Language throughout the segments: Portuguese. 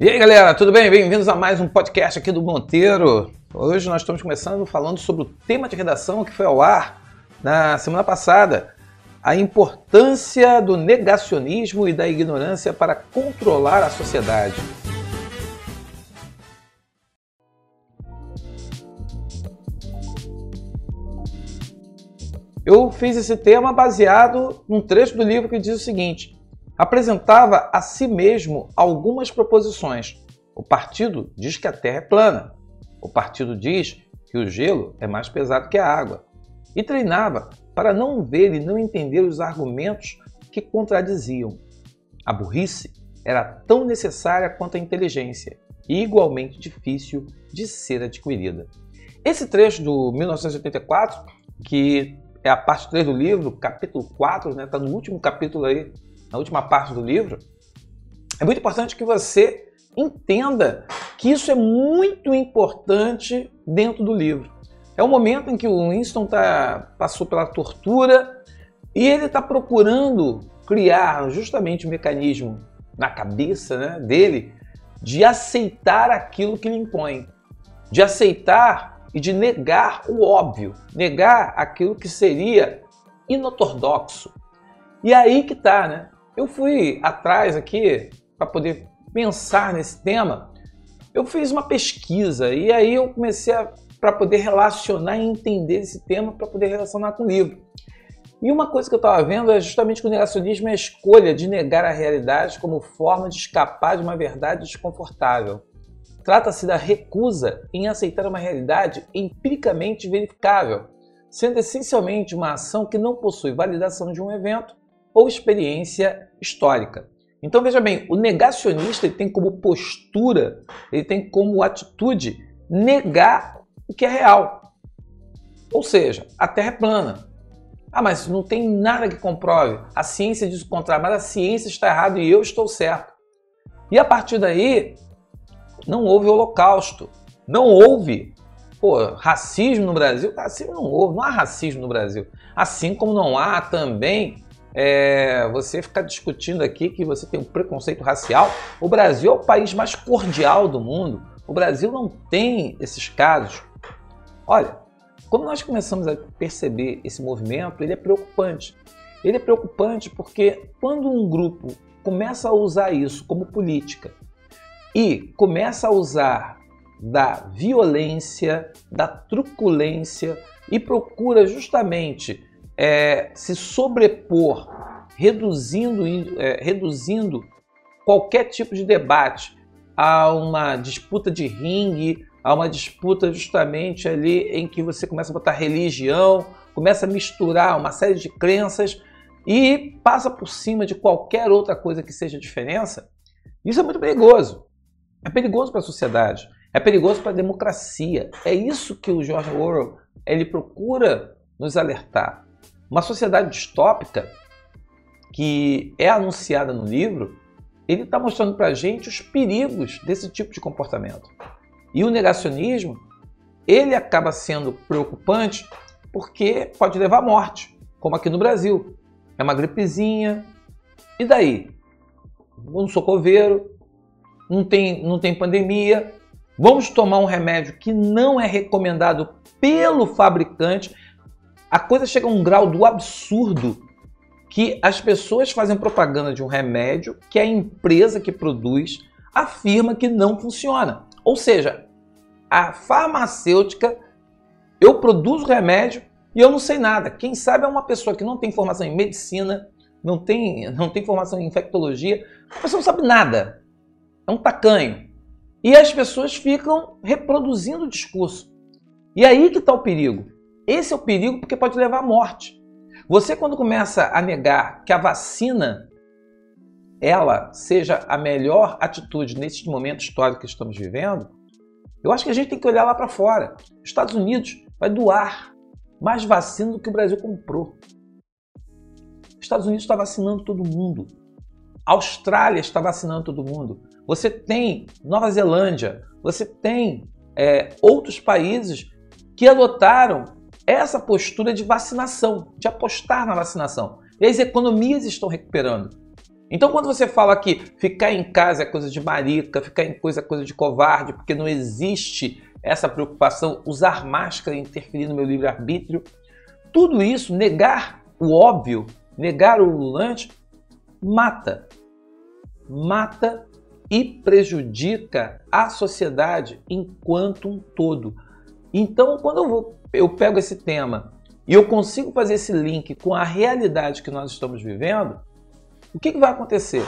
E aí galera, tudo bem? Bem-vindos a mais um podcast aqui do Monteiro. Hoje nós estamos começando falando sobre o tema de redação que foi ao ar na semana passada, a importância do negacionismo e da ignorância para controlar a sociedade. Eu fiz esse tema baseado num trecho do livro que diz o seguinte: apresentava a si mesmo algumas proposições. O partido diz que a Terra é plana. O partido diz que o gelo é mais pesado que a água. E treinava para não ver e não entender os argumentos que contradiziam. A burrice era tão necessária quanto a inteligência e igualmente difícil de ser adquirida. Esse trecho do 1984, que é a parte 3 do livro, capítulo 4, está né? Tá no último capítulo aí, na última parte do livro. É muito importante que você entenda que isso é muito importante dentro do livro. É o momento em que o Winston tá, passou pela tortura e ele está procurando criar justamente o um mecanismo na cabeça né, dele de aceitar aquilo que lhe impõe, de aceitar e de negar o óbvio, negar aquilo que seria inortodoxo. E aí que tá, né? Eu fui atrás aqui para poder pensar nesse tema. Eu fiz uma pesquisa e aí eu comecei para poder relacionar e entender esse tema para poder relacionar com o livro. E uma coisa que eu estava vendo é justamente que o negacionismo é a escolha de negar a realidade como forma de escapar de uma verdade desconfortável. Trata-se da recusa em aceitar uma realidade empiricamente verificável, sendo essencialmente uma ação que não possui validação de um evento ou experiência histórica. Então veja bem, o negacionista ele tem como postura, ele tem como atitude negar o que é real. Ou seja, a Terra é plana. Ah, mas não tem nada que comprove. A ciência diz o contrário, mas a ciência está errada e eu estou certo. E a partir daí, não houve holocausto. Não houve pô, racismo no Brasil. Racismo não houve, não há racismo no Brasil. Assim como não há também é, você ficar discutindo aqui que você tem um preconceito racial. O Brasil é o país mais cordial do mundo. O Brasil não tem esses casos. Olha, quando nós começamos a perceber esse movimento, ele é preocupante. Ele é preocupante porque quando um grupo começa a usar isso como política, e começa a usar da violência, da truculência e procura justamente é, se sobrepor, reduzindo, é, reduzindo qualquer tipo de debate a uma disputa de ringue, a uma disputa justamente ali em que você começa a botar religião, começa a misturar uma série de crenças e passa por cima de qualquer outra coisa que seja diferença, isso é muito perigoso. É perigoso para a sociedade, é perigoso para a democracia. É isso que o George Orwell ele procura nos alertar. Uma sociedade distópica que é anunciada no livro, ele está mostrando para a gente os perigos desse tipo de comportamento. E o negacionismo, ele acaba sendo preocupante porque pode levar à morte, como aqui no Brasil. É uma gripezinha, e daí? Vou no socoveiro, não tem, não tem pandemia, vamos tomar um remédio que não é recomendado pelo fabricante. A coisa chega a um grau do absurdo que as pessoas fazem propaganda de um remédio que a empresa que produz afirma que não funciona. Ou seja, a farmacêutica, eu produzo remédio e eu não sei nada. Quem sabe é uma pessoa que não tem formação em medicina, não tem, não tem formação em infectologia, a pessoa não sabe nada é um tacanho. E as pessoas ficam reproduzindo o discurso. E aí que está o perigo. Esse é o perigo porque pode levar à morte. Você quando começa a negar que a vacina ela seja a melhor atitude nesse momento histórico que estamos vivendo, eu acho que a gente tem que olhar lá para fora. Os Estados Unidos vai doar mais vacina do que o Brasil comprou. Os Estados Unidos está vacinando todo mundo. A Austrália está vacinando todo mundo. Você tem Nova Zelândia, você tem é, outros países que adotaram essa postura de vacinação, de apostar na vacinação. E as economias estão recuperando. Então, quando você fala que ficar em casa é coisa de marica, ficar em coisa é coisa de covarde, porque não existe essa preocupação, usar máscara e interferir no meu livre-arbítrio, tudo isso, negar o óbvio, negar o ululante, mata. Mata e prejudica a sociedade enquanto um todo. Então, quando eu, vou, eu pego esse tema e eu consigo fazer esse link com a realidade que nós estamos vivendo, o que, que vai acontecer?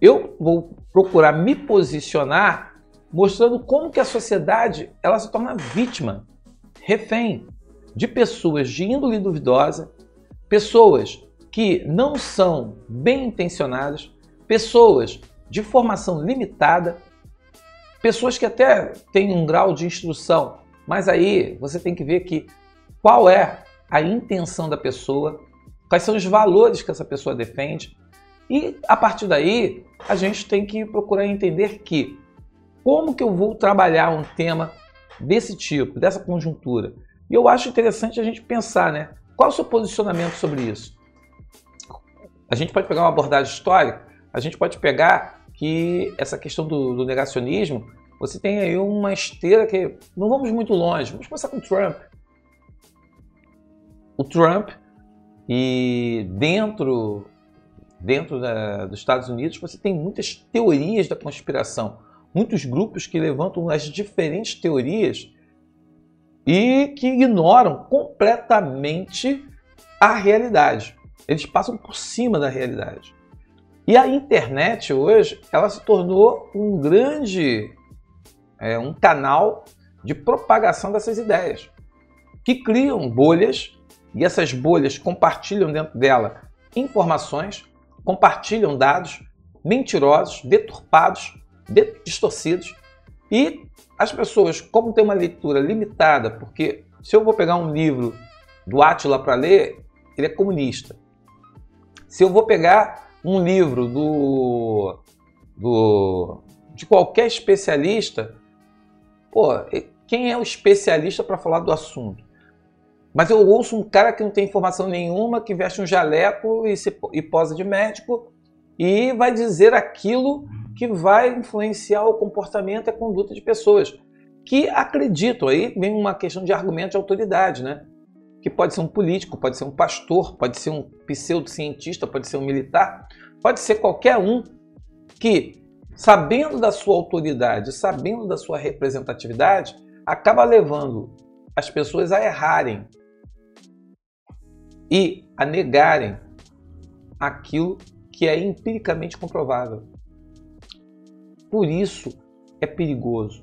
Eu vou procurar me posicionar mostrando como que a sociedade ela se torna vítima, refém de pessoas de índole duvidosa, pessoas que não são bem intencionadas, pessoas de formação limitada, pessoas que até têm um grau de instrução, mas aí você tem que ver que qual é a intenção da pessoa, quais são os valores que essa pessoa defende, e a partir daí a gente tem que procurar entender que como que eu vou trabalhar um tema desse tipo, dessa conjuntura. E eu acho interessante a gente pensar, né? Qual é o seu posicionamento sobre isso? A gente pode pegar uma abordagem histórica, a gente pode pegar que essa questão do, do negacionismo, você tem aí uma esteira que não vamos muito longe. Vamos começar com o Trump. O Trump e dentro dentro da, dos Estados Unidos você tem muitas teorias da conspiração, muitos grupos que levantam as diferentes teorias e que ignoram completamente a realidade. Eles passam por cima da realidade. E a internet hoje, ela se tornou um grande é, um canal de propagação dessas ideias, que criam bolhas e essas bolhas compartilham dentro dela informações, compartilham dados mentirosos, deturpados, distorcidos e as pessoas, como tem uma leitura limitada, porque se eu vou pegar um livro do Átila para ler, ele é comunista. Se eu vou pegar um livro do, do de qualquer especialista, pô, quem é o especialista para falar do assunto? Mas eu ouço um cara que não tem informação nenhuma, que veste um jaleco e, se, e posa de médico e vai dizer aquilo que vai influenciar o comportamento e a conduta de pessoas que acreditam. Aí vem uma questão de argumento de autoridade, né? Que pode ser um político, pode ser um pastor, pode ser um pseudocientista, pode ser um militar, pode ser qualquer um que, sabendo da sua autoridade, sabendo da sua representatividade, acaba levando as pessoas a errarem e a negarem aquilo que é empiricamente comprovável. Por isso é perigoso.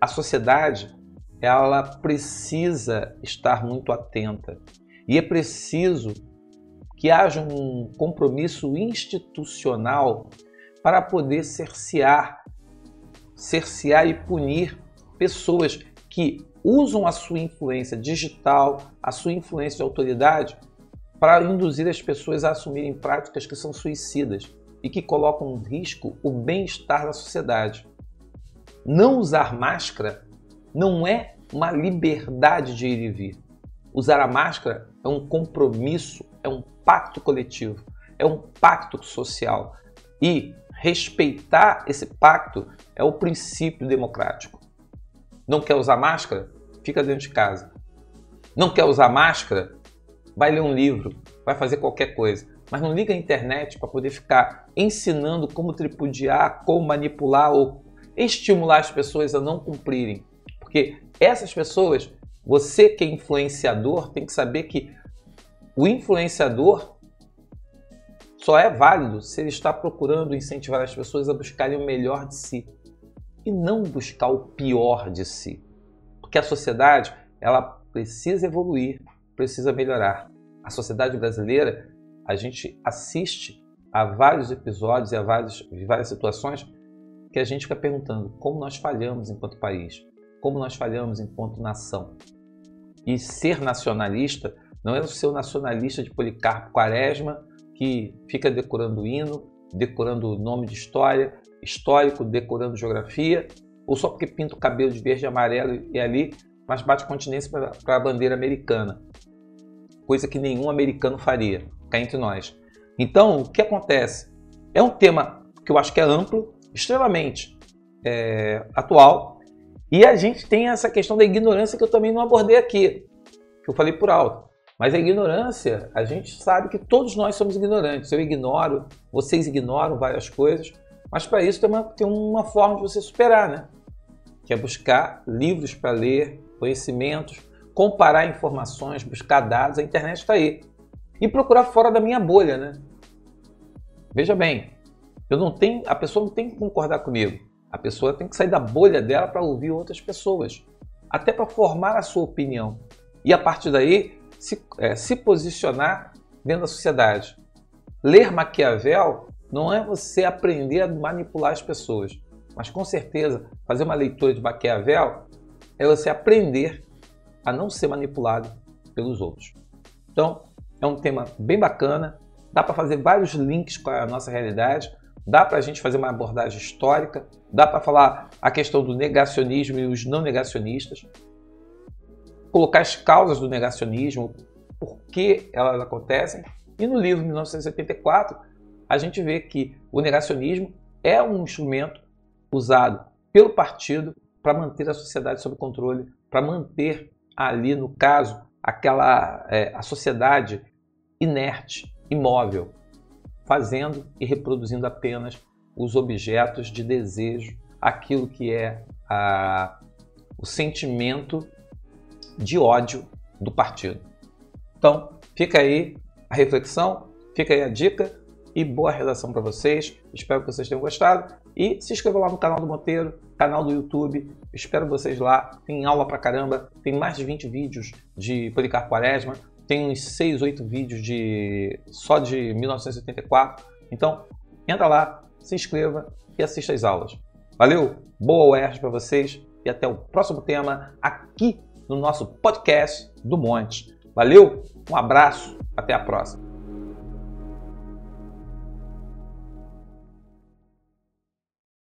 A sociedade ela precisa estar muito atenta e é preciso que haja um compromisso institucional para poder cercear, cercear e punir pessoas que usam a sua influência digital, a sua influência de autoridade para induzir as pessoas a assumirem práticas que são suicidas e que colocam em risco o bem-estar da sociedade. Não usar máscara não é uma liberdade de ir e vir. Usar a máscara é um compromisso, é um pacto coletivo, é um pacto social. E respeitar esse pacto é o princípio democrático. Não quer usar máscara? Fica dentro de casa. Não quer usar máscara? Vai ler um livro, vai fazer qualquer coisa. Mas não liga a internet para poder ficar ensinando como tripudiar, como manipular ou estimular as pessoas a não cumprirem. Porque essas pessoas, você que é influenciador, tem que saber que o influenciador só é válido se ele está procurando incentivar as pessoas a buscarem o melhor de si e não buscar o pior de si. Porque a sociedade, ela precisa evoluir, precisa melhorar. A sociedade brasileira a gente assiste a vários episódios e a várias, várias situações que a gente fica perguntando como nós falhamos enquanto país, como nós falhamos enquanto nação. E ser nacionalista não é o seu nacionalista de Policarpo Quaresma que fica decorando hino, decorando nome de história, histórico, decorando geografia, ou só porque pinta o cabelo de verde e amarelo e ali, mas bate continência para a bandeira americana. Coisa que nenhum americano faria cá entre nós. Então, o que acontece? É um tema que eu acho que é amplo, extremamente é, atual, e a gente tem essa questão da ignorância que eu também não abordei aqui, que eu falei por alto. Mas a ignorância, a gente sabe que todos nós somos ignorantes. Eu ignoro, vocês ignoram várias coisas, mas para isso tem uma, tem uma forma de você superar, né? Que é buscar livros para ler, conhecimentos, comparar informações, buscar dados. A internet está aí. E procurar fora da minha bolha, né? Veja bem, eu não tenho, a pessoa não tem que concordar comigo. A pessoa tem que sair da bolha dela para ouvir outras pessoas, até para formar a sua opinião. E a partir daí, se, é, se posicionar dentro da sociedade. Ler Maquiavel não é você aprender a manipular as pessoas, mas com certeza fazer uma leitura de Maquiavel é você aprender a não ser manipulado pelos outros. Então, é um tema bem bacana, dá para fazer vários links com a nossa realidade, dá para a gente fazer uma abordagem histórica, dá para falar a questão do negacionismo e os não negacionistas, colocar as causas do negacionismo, por que elas acontecem. E no livro 1974, a gente vê que o negacionismo é um instrumento usado pelo partido para manter a sociedade sob controle, para manter ali, no caso, aquela é, a sociedade inerte, imóvel, fazendo e reproduzindo apenas os objetos de desejo, aquilo que é a, o sentimento de ódio do partido. Então, fica aí a reflexão, fica aí a dica e boa redação para vocês. Espero que vocês tenham gostado e se inscreva lá no canal do Monteiro, canal do YouTube. Espero vocês lá. Tem aula pra caramba, tem mais de 20 vídeos de Policarpo Quaresma, tem uns 6, 8 vídeos de só de 1984. Então, entra lá, se inscreva e assista às aulas. Valeu, boa UERJ para vocês e até o próximo tema aqui no nosso podcast do Monte. Valeu, um abraço, até a próxima.